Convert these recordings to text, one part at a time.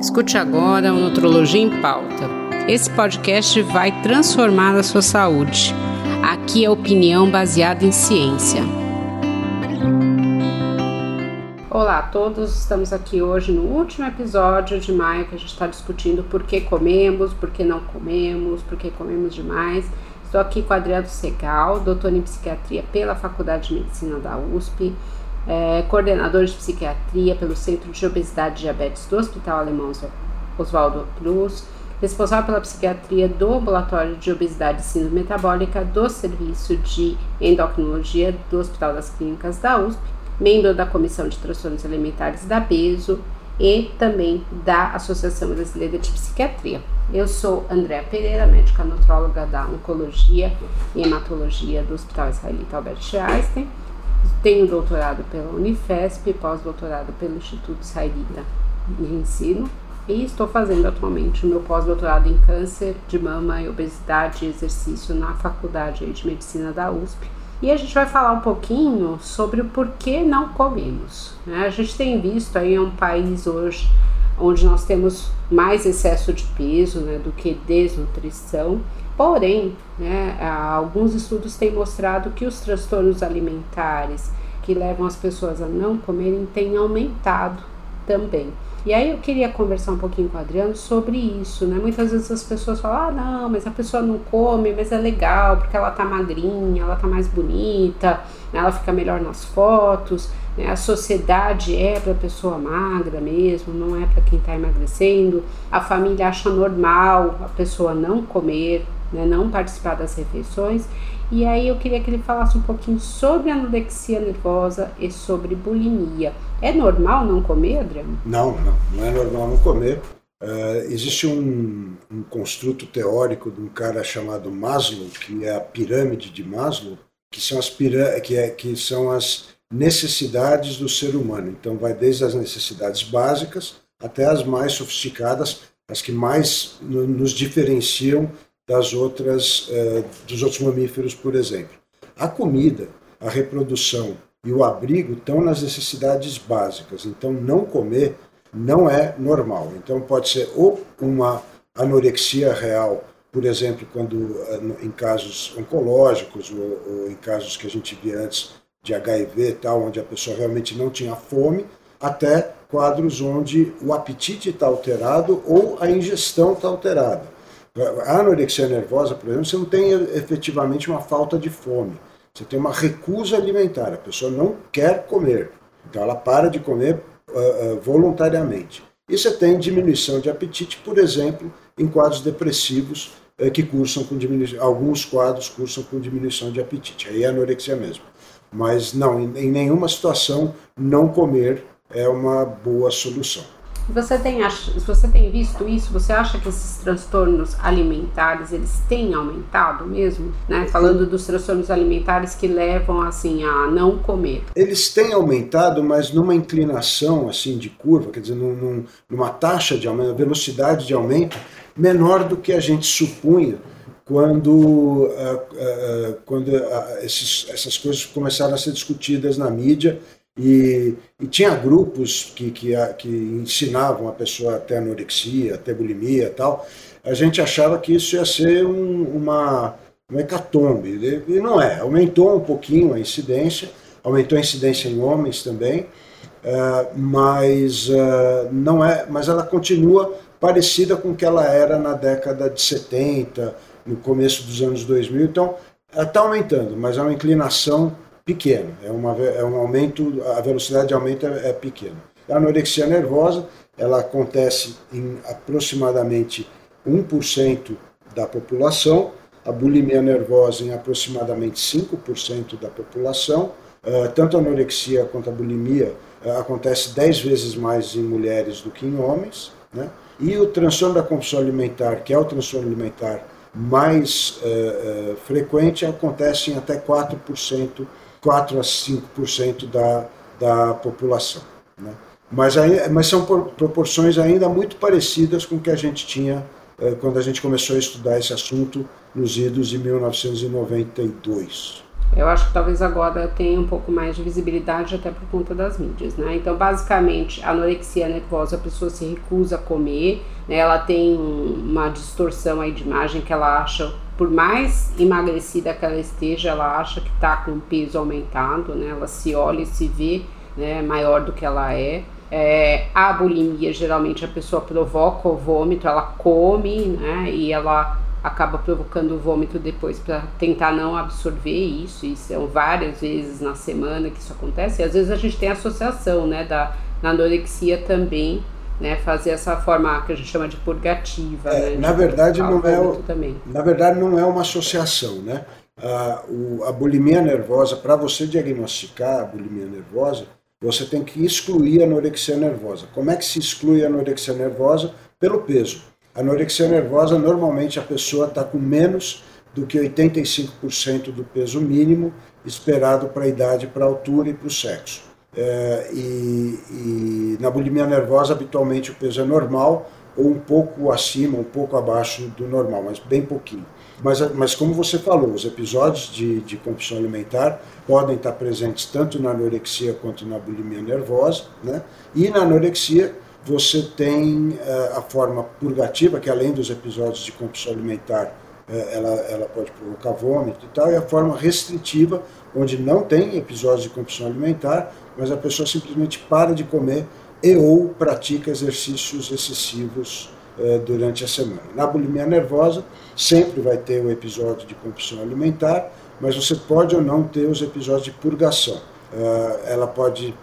Escute agora o Nutrologia em Pauta. Esse podcast vai transformar a sua saúde. Aqui é opinião baseada em ciência. Olá a todos, estamos aqui hoje no último episódio de maio que a gente está discutindo por que comemos, por que não comemos, por que comemos demais. Estou aqui com Adriano Segal, doutor em psiquiatria pela Faculdade de Medicina da USP é, coordenador de psiquiatria pelo Centro de Obesidade e Diabetes do Hospital Alemão Oswaldo Cruz, responsável pela psiquiatria do Ambulatório de Obesidade e Síndrome Metabólica do Serviço de Endocrinologia do Hospital das Clínicas da USP, membro da Comissão de Transtornos Alimentares da BESO e também da Associação Brasileira de Psiquiatria. Eu sou Andréa Pereira, médica nutróloga da Oncologia e Hematologia do Hospital Israelita Albert Einstein tenho doutorado pela Unifesp, pós-doutorado pelo Instituto Israelita de Ensino e estou fazendo atualmente o meu pós-doutorado em câncer de mama e obesidade e exercício na Faculdade de Medicina da USP. E a gente vai falar um pouquinho sobre o porquê não comemos. Né? A gente tem visto aí um país hoje onde nós temos mais excesso de peso né, do que desnutrição Porém, né, alguns estudos têm mostrado que os transtornos alimentares que levam as pessoas a não comerem têm aumentado também. E aí eu queria conversar um pouquinho com o Adriano sobre isso, né? Muitas vezes as pessoas falam, ah, não, mas a pessoa não come, mas é legal, porque ela tá magrinha, ela tá mais bonita, ela fica melhor nas fotos, né? A sociedade é para pessoa magra mesmo, não é para quem tá emagrecendo. A família acha normal a pessoa não comer, né, não participar das refeições. E aí eu queria que ele falasse um pouquinho sobre anorexia nervosa e sobre bulimia. É normal não comer, Adriano? Não, não, não é normal não comer. Uh, existe um, um, construto teórico de um cara chamado Maslow, que é a pirâmide de Maslow, que são as, que é, que são as necessidades do ser humano. Então vai desde as necessidades básicas até as mais sofisticadas, as que mais nos diferenciam das outras, eh, dos outros mamíferos, por exemplo. A comida, a reprodução e o abrigo estão nas necessidades básicas, então não comer não é normal. Então pode ser ou uma anorexia real, por exemplo, quando eh, em casos oncológicos ou, ou em casos que a gente via antes de HIV tal, onde a pessoa realmente não tinha fome, até quadros onde o apetite está alterado ou a ingestão está alterada. A anorexia nervosa, por exemplo, você não tem efetivamente uma falta de fome. Você tem uma recusa alimentar. A pessoa não quer comer. Então ela para de comer uh, uh, voluntariamente. E você tem diminuição de apetite, por exemplo, em quadros depressivos uh, que cursam com diminuição. Alguns quadros cursam com diminuição de apetite. Aí é anorexia mesmo. Mas não, em, em nenhuma situação não comer é uma boa solução. Você tem, você tem visto isso? Você acha que esses transtornos alimentares eles têm aumentado mesmo? Né? Falando dos transtornos alimentares que levam assim a não comer. Eles têm aumentado, mas numa inclinação assim de curva, quer dizer, num, numa taxa de aumento, velocidade de aumento menor do que a gente supunha quando, uh, uh, quando uh, esses, essas coisas começaram a ser discutidas na mídia e, e tinha grupos que, que, que, ensinavam a pessoa a ter anorexia, a ter bulimia e tal. A gente achava que isso ia ser um, uma, uma hecatombe. E não é. Aumentou um pouquinho a incidência, aumentou a incidência em homens também, uh, mas, uh, não é, mas ela continua parecida com o que ela era na década de 70, no começo dos anos 2000. Então, está aumentando, mas é uma inclinação pequeno, é, uma, é um aumento, a velocidade de aumento é, é pequena. A anorexia nervosa, ela acontece em aproximadamente 1% da população, a bulimia nervosa em aproximadamente 5% da população, uh, tanto a anorexia quanto a bulimia uh, acontece 10 vezes mais em mulheres do que em homens, né? e o transtorno da compulsão alimentar, que é o transtorno alimentar mais uh, frequente, acontece em até 4% 4 a 5% da, da população. Né? Mas, mas são proporções ainda muito parecidas com o que a gente tinha eh, quando a gente começou a estudar esse assunto nos idos de 1992. Eu acho que talvez agora tenha um pouco mais de visibilidade até por conta das mídias, né? Então, basicamente, anorexia nervosa, a pessoa se recusa a comer, né? ela tem uma distorção aí de imagem que ela acha, por mais emagrecida que ela esteja, ela acha que está com peso aumentado, né? Ela se olha e se vê né, maior do que ela é. É, a bulimia, geralmente a pessoa provoca o vômito, ela come, né? E ela acaba provocando o vômito depois para tentar não absorver isso, e são várias vezes na semana que isso acontece, e às vezes a gente tem associação, né, da anorexia também, né, fazer essa forma que a gente chama de purgativa, é, né, na verdade não é o, na verdade não é uma associação, né, a, o, a bulimia nervosa, para você diagnosticar a bulimia nervosa, você tem que excluir a anorexia nervosa. Como é que se exclui a anorexia nervosa? Pelo peso. Anorexia nervosa, normalmente a pessoa está com menos do que 85% do peso mínimo esperado para a idade, para a altura e para o sexo. É, e, e, na bulimia nervosa, habitualmente o peso é normal ou um pouco acima, um pouco abaixo do normal, mas bem pouquinho. Mas, mas como você falou, os episódios de, de compulsão alimentar podem estar presentes tanto na anorexia quanto na bulimia nervosa, né? E na anorexia você tem uh, a forma purgativa, que além dos episódios de compulsão alimentar, ela, ela pode provocar vômito e tal, e a forma restritiva, onde não tem episódios de compulsão alimentar, mas a pessoa simplesmente para de comer e ou pratica exercícios excessivos uh, durante a semana. Na bulimia nervosa, sempre vai ter o episódio de compulsão alimentar, mas você pode ou não ter os episódios de purgação. ela pode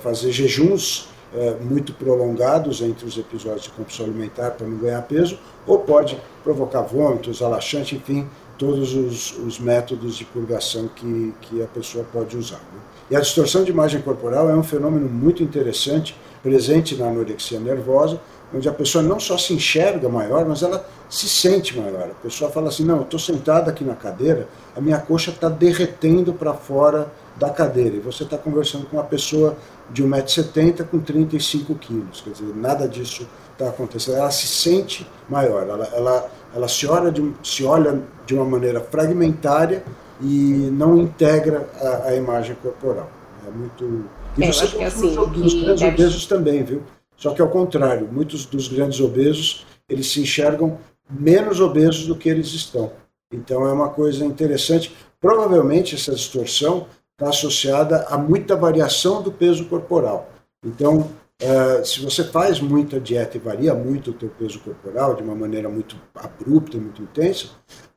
fazer jejuns é, muito prolongados entre os episódios de compulsão alimentar para não ganhar peso, ou pode provocar vômitos, alaxante, enfim, todos os, os, métodos de purgação que, que a pessoa pode usar. Né? E a distorção de imagem corporal é um fenômeno muito interessante, presente na anorexia nervosa, onde a pessoa não só se enxerga maior, mas ela se sente maior. A pessoa fala assim: não, eu estou sentada aqui na cadeira, a minha coxa está derretendo para fora da cadeira. E você está conversando com uma pessoa de 1,70m com 35 quilos. Quer dizer, nada disso está acontecendo. Ela se sente maior, ela, ela, ela se, olha de, se olha de uma maneira fragmentária e não integra a, a imagem corporal. É muito. E é, você acho que assim, dos grandes deve... obesos também, viu? Só que ao contrário, muitos dos grandes obesos eles se enxergam menos obesos do que eles estão. Então é uma coisa interessante. Provavelmente essa distorção está associada a muita variação do peso corporal. Então, uh, se você faz muita dieta e varia muito o teu peso corporal de uma maneira muito abrupta, muito intensa,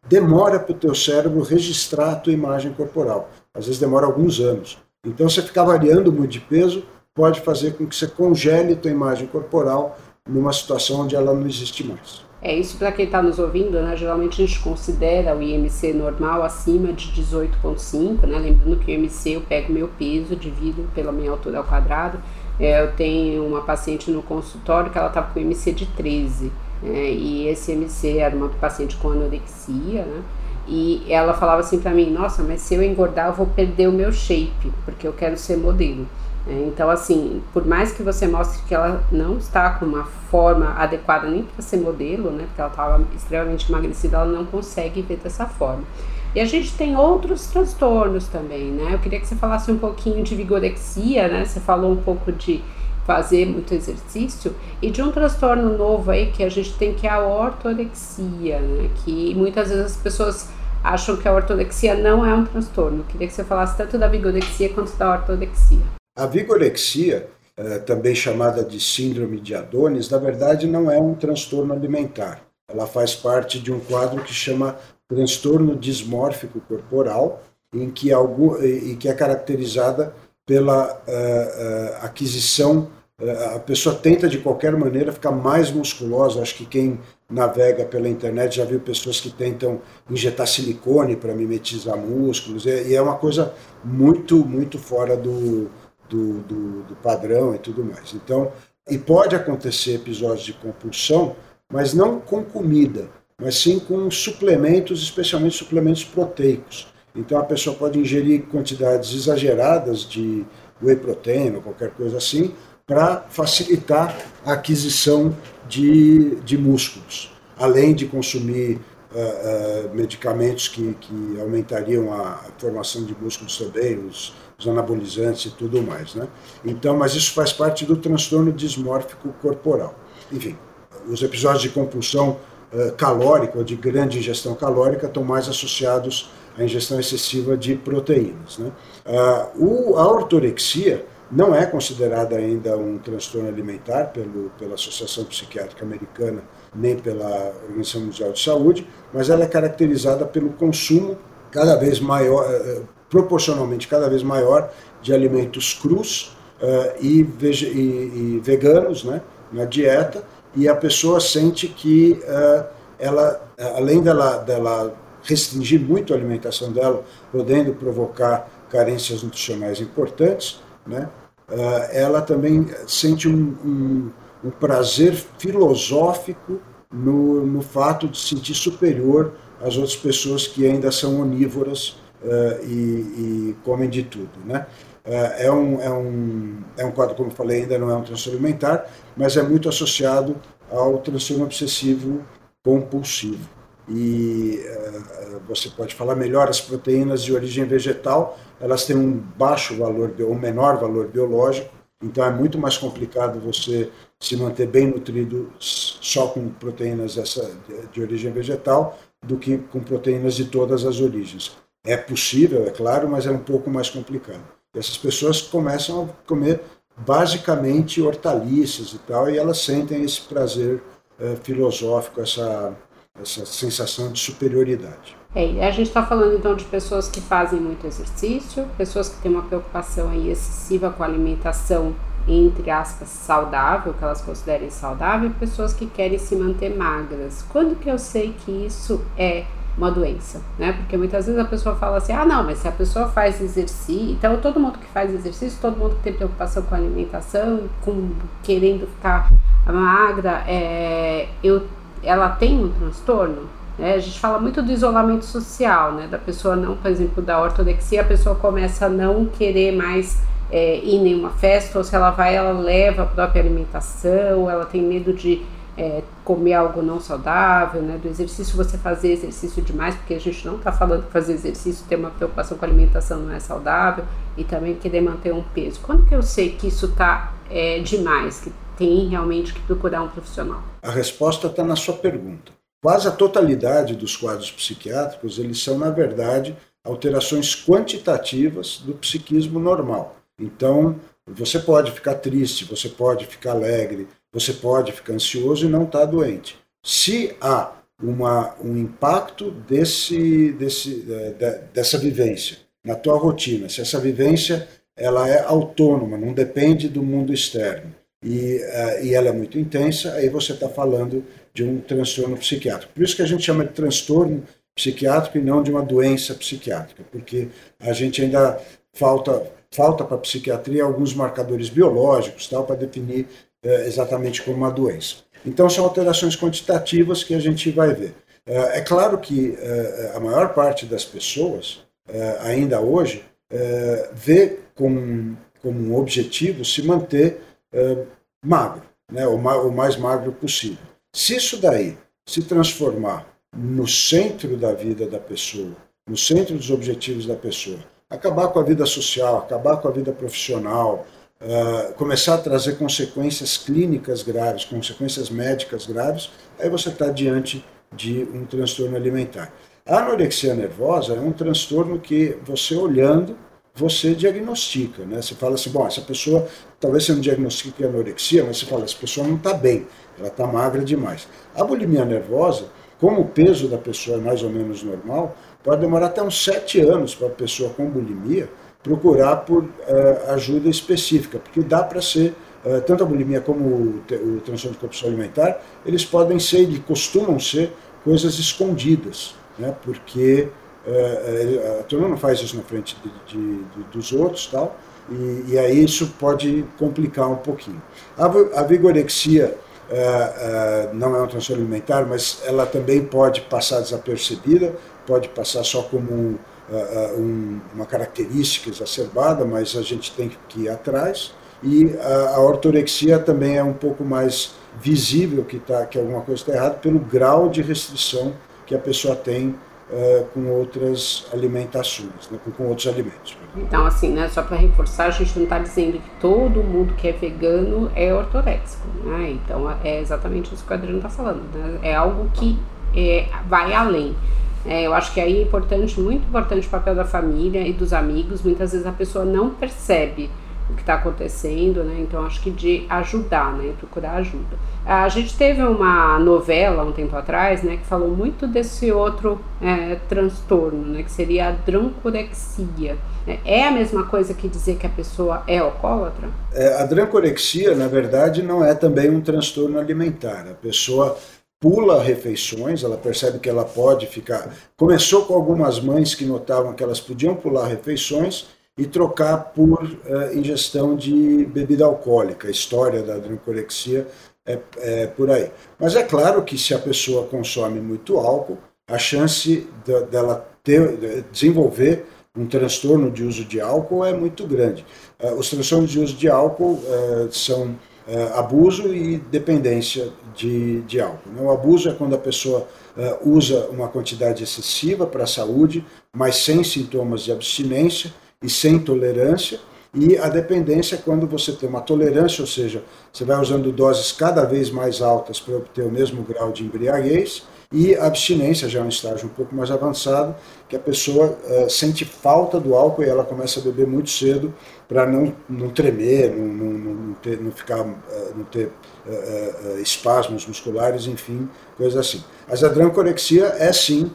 demora para o teu cérebro registrar a tua imagem corporal. Às vezes demora alguns anos. Então, você ficar variando muito de peso pode fazer com que você congele a tua imagem corporal numa situação onde ela não existe mais. É isso para quem está nos ouvindo, né? Geralmente a gente considera o IMC normal acima de 18,5, né? Lembrando que o IMC eu pego meu peso, divido pela minha altura ao quadrado. É, eu tenho uma paciente no consultório que ela estava com IMC de 13, né? e esse IMC era uma paciente com anorexia, né? E ela falava assim para mim: Nossa, mas se eu engordar, eu vou perder o meu shape, porque eu quero ser modelo. É, então, assim, por mais que você mostre que ela não está com uma forma adequada nem para ser modelo, né? Porque ela estava extremamente emagrecida, ela não consegue ver dessa forma. E a gente tem outros transtornos também, né? Eu queria que você falasse um pouquinho de vigorexia, né? Você falou um pouco de fazer muito exercício e de um transtorno novo aí que a gente tem que é a ortorexia, né? Que muitas vezes as pessoas acham que a ortorexia não é um transtorno. Eu queria que você falasse tanto da vigorexia quanto da ortorexia. A vigorexia, eh, também chamada de síndrome de Adonis, na verdade não é um transtorno alimentar. Ela faz parte de um quadro que chama transtorno dismórfico corporal, em que, algum, e que é caracterizada pela uh, uh, aquisição. Uh, a pessoa tenta de qualquer maneira ficar mais musculosa. Acho que quem navega pela internet já viu pessoas que tentam injetar silicone para mimetizar músculos, e é uma coisa muito, muito fora do, do, do, do padrão e tudo mais. Então, e pode acontecer episódios de compulsão, mas não com comida, mas sim com suplementos, especialmente suplementos proteicos. Então a pessoa pode ingerir quantidades exageradas de whey protein ou qualquer coisa assim, para facilitar a aquisição de, de músculos, além de consumir uh, uh, medicamentos que, que aumentariam a formação de músculos também, os, os anabolizantes e tudo mais. Né? Então, mas isso faz parte do transtorno dismórfico corporal. Enfim, os episódios de compulsão uh, calórica ou de grande ingestão calórica estão mais associados à ingestão excessiva de proteínas. Né? Uh, o, a ortorexia não é considerada ainda um transtorno alimentar pelo, pela Associação Psiquiátrica Americana nem pela Organização Mundial de Saúde, mas ela é caracterizada pelo consumo cada vez maior, uh, proporcionalmente cada vez maior de alimentos crus uh, e, e, e, veganos né, na dieta, e a pessoa sente que uh, ela, além dela, dela restringir muito a alimentação dela, podendo provocar carências nutricionais importantes, né, uh, ela também sente um, um, um prazer filosófico no, no fato de se sentir superior às outras pessoas que ainda são onívoras uh, e, e, comem de tudo. Né? Uh, é, um, é, um, é um quadro, como eu falei, ainda não é um transtorno alimentar, mas é muito associado ao transtorno obsessivo compulsivo. E uh, você pode falar melhor, as proteínas de origem vegetal, elas têm um baixo valor, um menor valor biológico, então é muito mais complicado você se manter bem nutrido só com proteínas dessa, de origem vegetal do que com proteínas de todas as origens. É possível, é claro, mas é um pouco mais complicado. E essas pessoas começam a comer basicamente hortaliças e tal, e elas sentem esse prazer é, filosófico, essa, essa sensação de superioridade. É, a gente está falando então de pessoas que fazem muito exercício, pessoas que têm uma preocupação excessiva com a alimentação, entre aspas, saudável, que elas considerem saudável, e pessoas que querem se manter magras. Quando que eu sei que isso é uma doença, né? Porque muitas vezes a pessoa fala assim, ah não, mas se a pessoa faz exercício, então todo mundo que faz exercício, todo mundo que tem preocupação com alimentação, com querendo ficar magra, é, eu, ela tem um transtorno, né? A gente fala muito do isolamento social, né? Da pessoa não, por exemplo, da ortodexia, a pessoa começa a não querer mais é, ir em nenhuma festa, ou se ela vai, ela leva a própria alimentação, ela tem medo de é, comer algo não saudável, né? Do exercício, você fazer exercício demais, porque a gente não está falando que fazer exercício ter uma preocupação com a alimentação não é saudável, e também querer manter um peso. Quando que eu sei que isso está é, demais, que tem realmente que procurar um profissional? A resposta está na sua pergunta. Quase a totalidade dos quadros psiquiátricos, eles são, na verdade, alterações quantitativas do psiquismo normal. Então, você pode ficar triste, você pode ficar alegre, você pode ficar ansioso e não estar tá doente. Se há uma, um impacto desse, desse, dessa vivência na tua rotina, se essa vivência ela é autônoma, não depende do mundo externo, e, uh, e ela é muito intensa, aí você está falando de um transtorno psiquiátrico. Por isso que a gente chama de transtorno psiquiátrico e não de uma doença psiquiátrica, porque a gente ainda falta falta para a psiquiatria alguns marcadores biológicos tal para definir uh, exatamente como uma doença. Então são alterações quantitativas que a gente vai ver. Uh, é claro que a maior parte das pessoas ainda hoje vê como, como um objetivo se manter é, magro, né, o, ma o mais magro possível. Se isso daí se transformar no centro da vida da pessoa, no centro dos objetivos da pessoa, acabar com a vida social, acabar com a vida profissional, uh, começar a trazer consequências clínicas graves, consequências médicas graves, aí você está diante de um transtorno alimentar. A anorexia nervosa é um transtorno que você olhando você diagnostica, né? Você fala assim, bom, essa pessoa, talvez você não diagnostique anorexia, mas você fala, essa pessoa não está bem, ela está magra demais. A bulimia nervosa, como o peso da pessoa é mais ou menos normal, pode demorar até uns sete anos para a pessoa com bulimia procurar por uh, ajuda específica, porque dá para ser, uh, tanto a bulimia como o, o transtorno de compulsão alimentar, eles podem ser e costumam ser coisas escondidas, né? porque é, a turma não faz isso na frente de, de, de, dos outros tal, e, e, aí isso pode complicar um pouquinho. A, a vigorexia não é um transtorno alimentar, mas ela também pode passar desapercebida, pode passar só como um, uma característica exacerbada, mas a gente tem que ir atrás. E a, a ortorexia também é um pouco mais visível que, tá, que alguma coisa está errada pelo grau de restrição que a pessoa tem uh, com outras alimentações, né, com, com, outros alimentos. Então, assim, né, só para reforçar, a gente não está dizendo que todo mundo que é vegano é ortoréxico, né? Então, é exatamente isso que o Adriano está falando, né? É algo que é, vai além. É, eu acho que aí é importante, muito importante o papel da família e dos amigos. Muitas vezes a pessoa não percebe o que está acontecendo, né? Então acho que de ajudar, né? Procurar ajuda. A gente teve uma novela um tempo atrás, né? Que falou muito desse outro é, transtorno, né? Que seria a drancorexia. É a mesma coisa que dizer que a pessoa é alcoólatra? É, a drancorexia, na verdade, não é também um transtorno alimentar. A pessoa pula refeições, ela percebe que ela pode ficar. Começou com algumas mães que notavam que elas podiam pular refeições e trocar por uh, ingestão de bebida alcoólica. A história da drancorexia é, é, por aí. Mas é claro que se a pessoa consome muito álcool, a chance de, dela ter, de desenvolver um transtorno de uso de álcool é muito grande. Uh, os transtornos de uso de álcool uh, são abuso e dependência de, de álcool. Né? O abuso é quando a pessoa usa uma quantidade excessiva para a saúde, mas sem sintomas de abstinência, e sem tolerância, e a dependência é quando você tem uma tolerância, ou seja, você vai usando doses cada vez mais altas para obter o mesmo grau de embriaguez, e abstinência já é um estágio um pouco mais avançado, que a pessoa uh, sente falta do álcool e ela começa a beber muito cedo para não, não tremer, não, não, não, ter, não ficar, uh, não ter uh, espasmos musculares, enfim, coisas assim. Mas a drancorexia é sim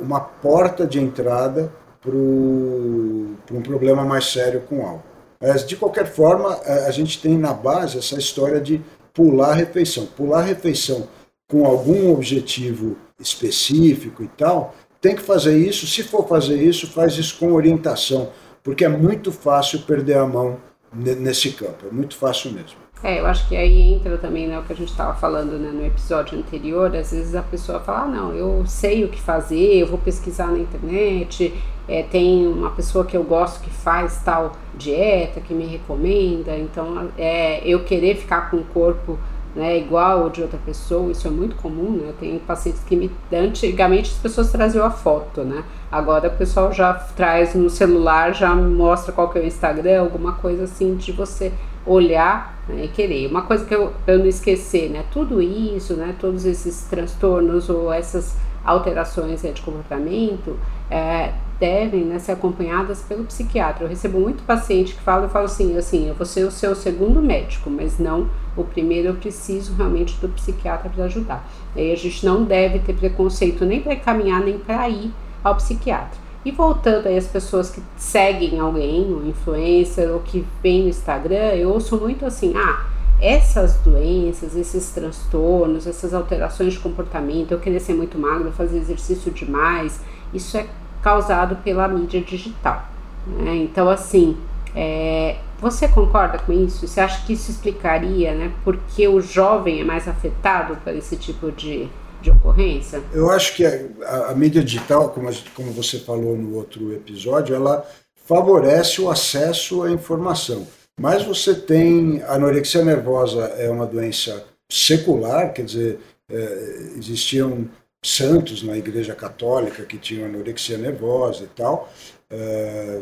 uma porta de entrada para um problema mais sério com álcool. Mas, de qualquer forma, a gente tem na base essa história de pular a refeição. Pular a refeição com algum objetivo específico e tal, tem que fazer isso. Se for fazer isso, faz isso com orientação, porque é muito fácil perder a mão nesse campo, é muito fácil mesmo. É, eu acho que aí entra também né, o que a gente estava falando né, no episódio anterior. Às vezes a pessoa fala: ah, não, eu sei o que fazer, eu vou pesquisar na internet. É, tem uma pessoa que eu gosto que faz tal dieta, que me recomenda. Então, é, eu querer ficar com o corpo né, igual ao de outra pessoa, isso é muito comum, né? Tem pacientes que me. Antigamente as pessoas traziam a foto, né? Agora o pessoal já traz no celular, já mostra qual que é o Instagram, alguma coisa assim de você olhar né, e querer. Uma coisa que eu, eu não esquecer, né? Tudo isso, né? Todos esses transtornos ou essas alterações né, de comportamento é, devem né, ser acompanhadas pelo psiquiatra. Eu recebo muito paciente que fala, eu falo assim, assim, eu vou ser o seu segundo médico, mas não o primeiro, eu preciso realmente do psiquiatra para ajudar. E aí a gente não deve ter preconceito nem para caminhar, nem para ir ao psiquiatra. E voltando aí as pessoas que seguem alguém, um influencer, ou que vem no Instagram, eu ouço muito assim, ah, essas doenças, esses transtornos, essas alterações de comportamento, eu querer ser muito magro, fazer exercício demais, isso é causado pela mídia digital. Né? Então, assim, é, você concorda com isso? Você acha que isso explicaria né, por que o jovem é mais afetado por esse tipo de, de ocorrência? Eu acho que a, a mídia digital, como, como você falou no outro episódio, ela favorece o acesso à informação. Mas você tem anorexia nervosa é uma doença secular, quer dizer, é, existiam santos na Igreja Católica que tinham anorexia nervosa e tal, é,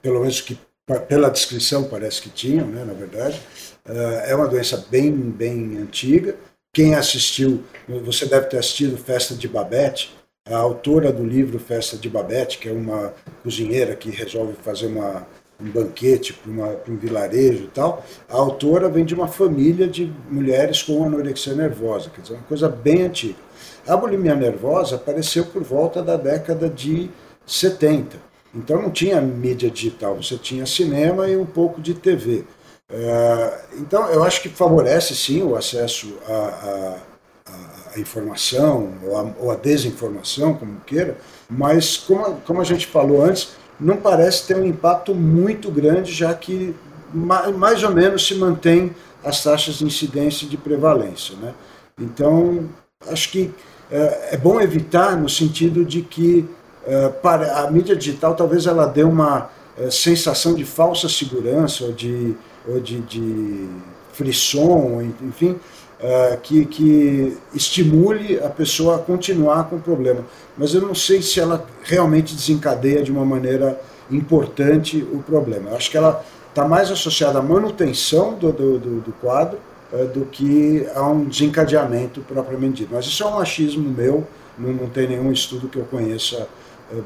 pelo menos que pela descrição parece que tinham, né, na verdade. É, é uma doença bem, bem antiga. Quem assistiu, você deve ter assistido Festa de Babette, a autora do livro Festa de Babette, que é uma cozinheira que resolve fazer uma, um banquete para um vilarejo e tal, a autora vem de uma família de mulheres com anorexia nervosa, quer dizer, uma coisa bem antiga. A bulimia nervosa apareceu por volta da década de 70. Então não tinha mídia digital, você tinha cinema e um pouco de TV. É, então eu acho que favorece sim o acesso à, à, à informação ou à, ou à, desinformação, como queira, mas como, como a gente falou antes, não parece ter um impacto muito grande, já que mais ou menos se mantém as taxas de incidência e de prevalência. Né? Então, acho que é, é bom evitar no sentido de que é, para a mídia digital talvez ela dê uma é, sensação de falsa segurança ou de, ou de, de frisson, enfim, que, que estimule a pessoa a continuar com o problema. Mas eu não sei se ela realmente desencadeia de uma maneira importante o problema. Eu acho que ela está mais associada à manutenção do, do, do, quadro do que a um desencadeamento propriamente dito. Mas isso é um achismo meu, não, não tem nenhum estudo que eu conheça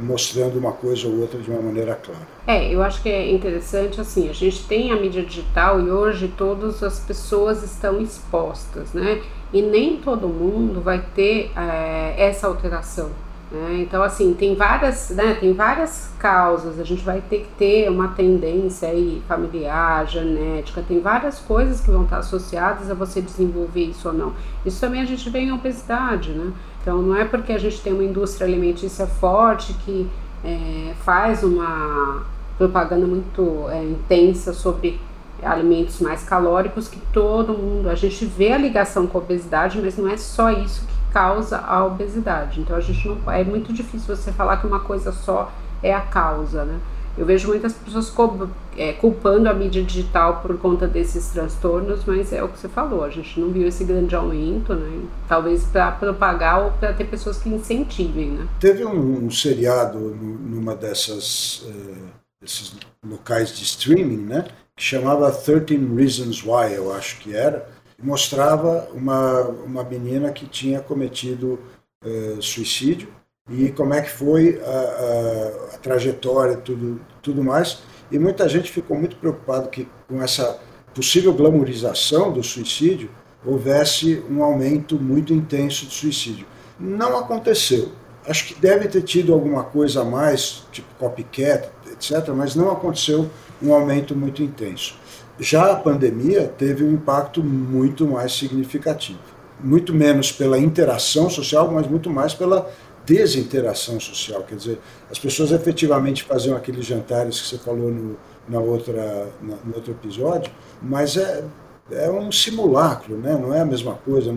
mostrando uma coisa ou outra de uma maneira clara. É, eu acho que é interessante assim, a gente tem a mídia digital e hoje todas as pessoas estão expostas, né? E nem todo mundo vai ter é, essa alteração. Né? Então, assim, tem várias, né, tem várias causas, a gente vai ter que ter uma tendência aí familiar, genética, tem várias coisas que vão estar associadas a você desenvolver isso ou não. Isso também a gente vê em obesidade, né? Então, não é porque a gente tem uma indústria alimentícia forte que é, faz uma propaganda muito é, intensa sobre alimentos mais calóricos que todo mundo. A gente vê a ligação com a obesidade, mas não é só isso causa a obesidade. Então, a gente não é muito difícil você falar que uma coisa só é a causa, né? Eu vejo muitas pessoas é, culpando a mídia digital por conta desses transtornos, mas é o que você falou, a gente não viu esse grande aumento, né? Talvez para propagar ou para ter pessoas que incentivem, né? Teve um, um seriado numa dessas uh, desses locais de streaming, né? Que chamava 13 Reasons Why, eu acho que era, mostrava uma, uma menina que tinha cometido uh, suicídio e como é que foi a, a, a trajetória, tudo, tudo mais. E muita gente ficou muito preocupado que com essa possível glamorização do suicídio houvesse um aumento muito intenso de suicídio. Não aconteceu. Acho que deve ter tido alguma coisa a mais, tipo copycat, etc., mas não aconteceu um aumento muito intenso. Já a pandemia teve um impacto muito mais significativo. Muito menos pela interação social, mas muito mais pela desinteração social. Quer dizer, as pessoas efetivamente faziam aqueles jantares que você falou no, na outra, na, no outro episódio, mas é, é um simulacro, né? não é a mesma coisa.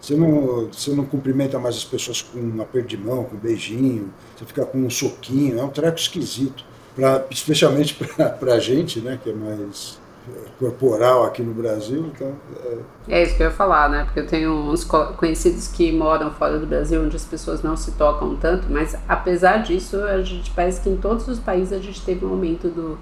Você não, você não cumprimenta mais as pessoas com um aperto de mão, com um beijinho, você fica com um soquinho, é um treco esquisito. Pra, especialmente para a gente, né, que é mais corporal aqui no Brasil. Então, é... é... isso que eu ia falar, né? Porque eu tenho uns conhecidos que moram fora do Brasil, onde as pessoas não se tocam tanto, mas apesar disso, a gente parece que em todos os países a gente teve um aumento do,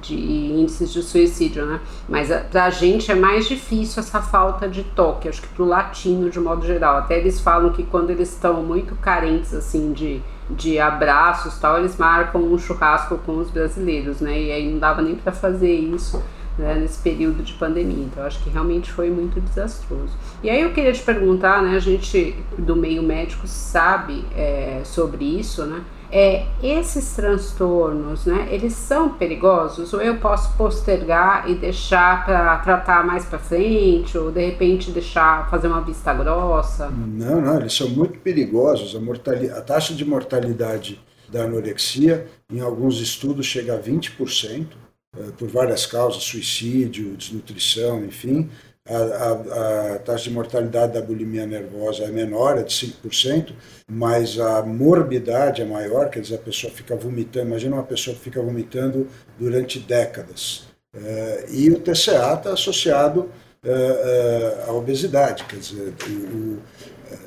de índices de suicídio, né? Mas a, pra gente é mais difícil essa falta de toque, acho que pro latino de modo geral. Até eles falam que quando eles estão muito carentes, assim, de de abraços tal, eles marcam um churrasco com os brasileiros, né? E aí não dava nem para fazer isso né, nesse período de pandemia. Então, acho que realmente foi muito desastroso. E aí eu queria te perguntar, né, a gente do meio médico sabe é, sobre isso, né? É, esses transtornos, né, eles são perigosos ou eu posso postergar e deixar para tratar mais para frente ou de repente deixar fazer uma vista grossa? Não, não, eles são muito perigosos. A, a taxa de mortalidade da anorexia, em alguns estudos, chega a 20%. Eh, por várias causas, suicídio, desnutrição, enfim. A, a, a, taxa de mortalidade da bulimia nervosa é menor, é de 5%, mas a morbidade é maior, quer dizer, a pessoa fica vomitando. Imagina uma pessoa que fica vomitando durante décadas. Uh, e o TCA está associado uh, uh, à obesidade, quer dizer, o,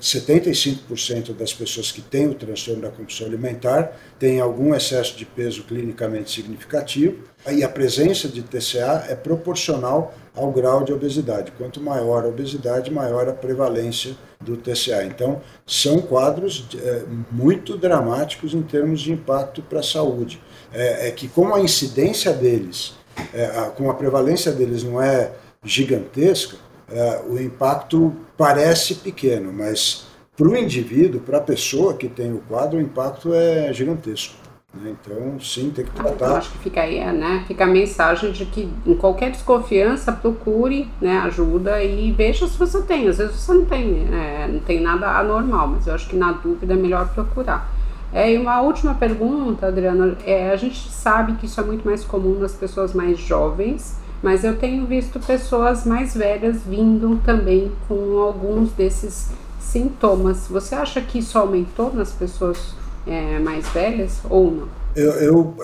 75% das pessoas que têm o transtorno da compulsão alimentar têm algum excesso de peso clinicamente significativo e a presença de TCA é proporcional ao grau de obesidade. Quanto maior a obesidade, maior a prevalência do TCA. Então, são quadros é, muito dramáticos em termos de impacto para a saúde. É, é, que, como a incidência deles, é, a, como a prevalência deles não é gigantesca, é, o impacto parece pequeno, mas para o indivíduo, para a pessoa que tem o quadro, o impacto é gigantesco. Né? Então, sim, tem que tratar. Eu acho que fica aí, né? Fica a mensagem de que em qualquer desconfiança, procure né, ajuda e veja se você tem. Às vezes você não tem, é, não tem nada anormal, mas eu acho que na dúvida é melhor procurar. É, e uma última pergunta, Adriana, é, a gente sabe que isso é muito mais comum nas pessoas mais jovens, mas eu tenho visto pessoas mais velhas vindo também com alguns desses sintomas. Você acha que isso aumentou nas pessoas é, mais velhas ou não? Eu, eu, uh,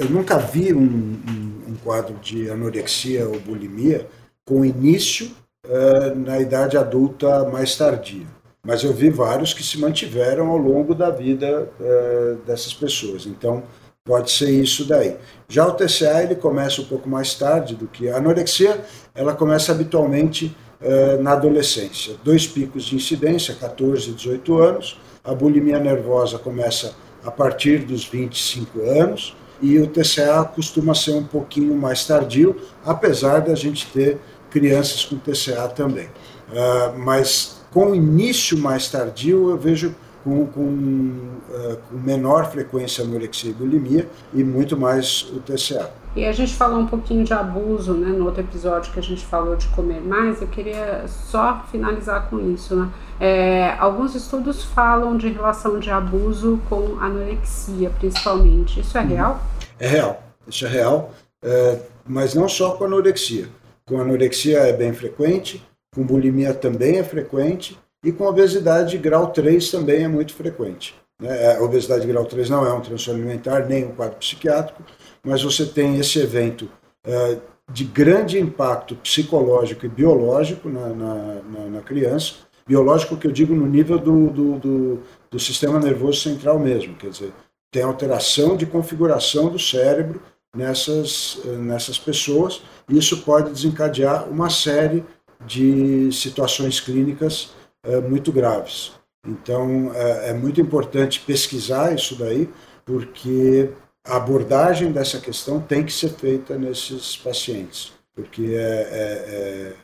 eu nunca vi um, um, um, quadro de anorexia ou bulimia com início uh, na idade adulta mais tardia. Mas eu vi vários que se mantiveram ao longo da vida uh, dessas pessoas. Então, pode ser isso daí. Já o TCA ele começa um pouco mais tarde do que a anorexia, ela começa habitualmente uh, na adolescência. Dois picos de incidência, 14 e 18 anos. A bulimia nervosa começa a partir dos 25 anos e o TCA costuma ser um pouquinho mais tardio, apesar da gente ter crianças com TCA também. Uh, mas com início mais tardio, eu vejo com, com, uh, com, menor frequência anorexia e bulimia e muito mais o TCA. E a gente falou um pouquinho de abuso, né, no outro episódio que a gente falou de comer mais, eu queria só finalizar com isso, né? É, alguns estudos falam de relação de abuso com anorexia, principalmente. Isso é real? É real, isso é real, é, mas não só com anorexia. Com anorexia é bem frequente, com bulimia também é frequente, e com obesidade grau 3 também é muito frequente. Né? A obesidade grau 3 não é um transtorno alimentar, nem um quadro psiquiátrico, mas você tem esse evento uh, de grande impacto psicológico e biológico na, na, na, na, criança. Biológico que eu digo no nível do, do, do, do sistema nervoso central mesmo, quer dizer, tem alteração de configuração do cérebro nessas, nessas pessoas, isso pode desencadear uma série de situações clínicas uh, muito graves. Então, uh, é muito importante pesquisar isso daí, porque a abordagem dessa questão tem que ser feita nesses pacientes, porque é, é, é,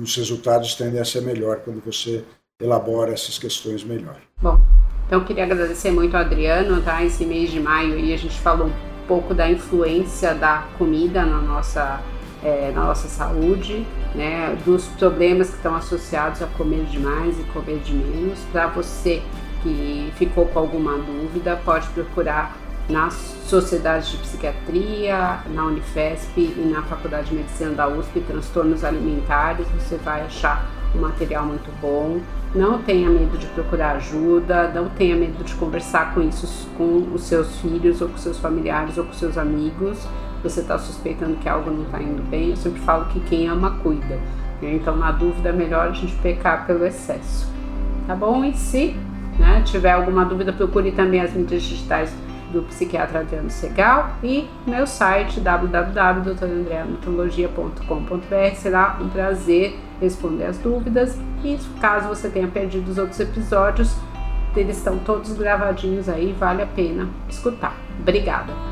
os resultados tendem a ser melhor quando você elabora essas questões melhor. Bom, então queria agradecer muito ao Adriano, tá? Esse mês de maio e a gente falou um pouco da influência da comida na nossa é, na nossa saúde, né, dos problemas que estão associados a comer demais e comer de menos. Para você que ficou com alguma dúvida, pode procurar na Sociedade de Psiquiatria, na Unifesp e na Faculdade de Medicina da USP, transtornos alimentares, você vai achar um material muito bom. Não tenha medo de procurar ajuda, não tenha medo de conversar com isso com os seus filhos ou com seus familiares ou com seus amigos. Você está suspeitando que algo não está indo bem, eu sempre falo que quem ama cuida. Então, na dúvida, é melhor a gente pecar pelo excesso. Tá bom? E se né, tiver alguma dúvida, procure também as mídias digitais do psiquiatra Adriano Segal e meu site www.doutorandreamitologia.com.br. Será um prazer responder as dúvidas e caso você tenha perdido os outros episódios, eles estão todos gravadinhos aí, vale a pena escutar. Obrigada!